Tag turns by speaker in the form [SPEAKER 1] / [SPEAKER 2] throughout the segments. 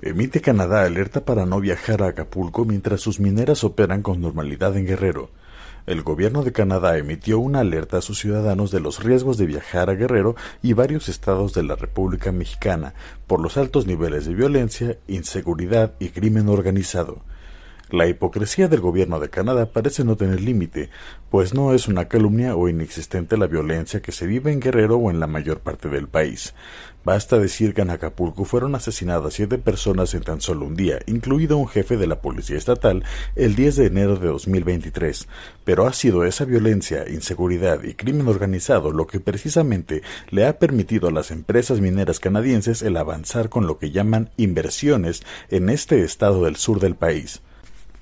[SPEAKER 1] Emite Canadá alerta para no viajar a Acapulco mientras sus mineras operan con normalidad en Guerrero. El gobierno de Canadá emitió una alerta a sus ciudadanos de los riesgos de viajar a Guerrero y varios estados de la República Mexicana por los altos niveles de violencia, inseguridad y crimen organizado. La hipocresía del gobierno de Canadá parece no tener límite, pues no es una calumnia o inexistente la violencia que se vive en Guerrero o en la mayor parte del país. Basta decir que en Acapulco fueron asesinadas siete personas en tan solo un día, incluido un jefe de la Policía Estatal, el 10 de enero de 2023. Pero ha sido esa violencia, inseguridad y crimen organizado lo que precisamente le ha permitido a las empresas mineras canadienses el avanzar con lo que llaman inversiones en este estado del sur del país.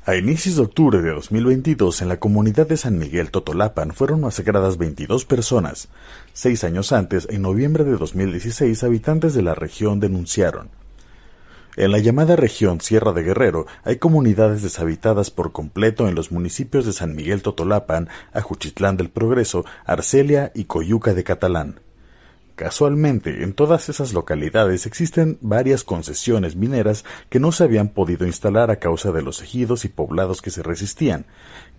[SPEAKER 1] A inicios de octubre de 2022, en la comunidad de San Miguel Totolapan fueron masacradas 22 personas. Seis años antes, en noviembre de 2016, habitantes de la región denunciaron. En la llamada región Sierra de Guerrero hay comunidades deshabitadas por completo en los municipios de San Miguel Totolapan, Ajuchitlán del Progreso, Arcelia y Coyuca de Catalán. Casualmente, en todas esas localidades existen varias concesiones mineras que no se habían podido instalar a causa de los ejidos y poblados que se resistían.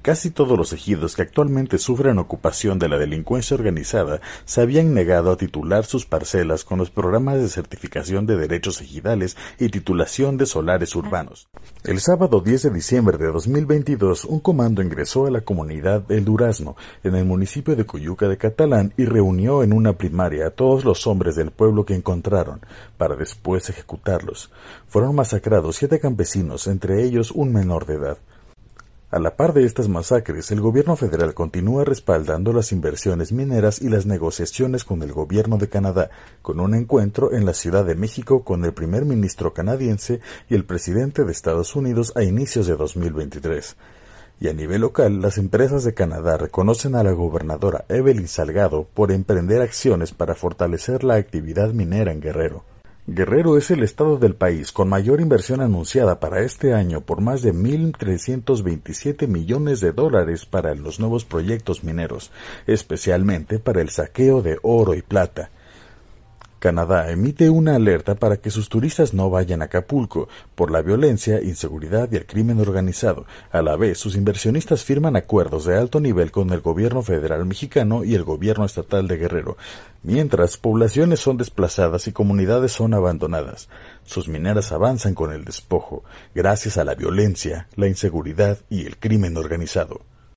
[SPEAKER 1] Casi todos los ejidos que actualmente sufren ocupación de la delincuencia organizada se habían negado a titular sus parcelas con los programas de certificación de derechos ejidales y titulación de solares urbanos. El sábado 10 de diciembre de 2022, un comando ingresó a la comunidad El Durazno, en el municipio de Coyuca de Catalán, y reunió en una primaria a todos los hombres del pueblo que encontraron, para después ejecutarlos. Fueron masacrados siete campesinos, entre ellos un menor de edad. A la par de estas masacres, el gobierno federal continúa respaldando las inversiones mineras y las negociaciones con el gobierno de Canadá, con un encuentro en la Ciudad de México con el primer ministro canadiense y el presidente de Estados Unidos a inicios de 2023. Y a nivel local, las empresas de Canadá reconocen a la gobernadora Evelyn Salgado por emprender acciones para fortalecer la actividad minera en Guerrero. Guerrero es el estado del país con mayor inversión anunciada para este año por más de 1.327 millones de dólares para los nuevos proyectos mineros, especialmente para el saqueo de oro y plata. Canadá emite una alerta para que sus turistas no vayan a Acapulco por la violencia, inseguridad y el crimen organizado. A la vez, sus inversionistas firman acuerdos de alto nivel con el gobierno federal mexicano y el gobierno estatal de Guerrero, mientras poblaciones son desplazadas y comunidades son abandonadas. Sus mineras avanzan con el despojo, gracias a la violencia, la inseguridad y el crimen organizado.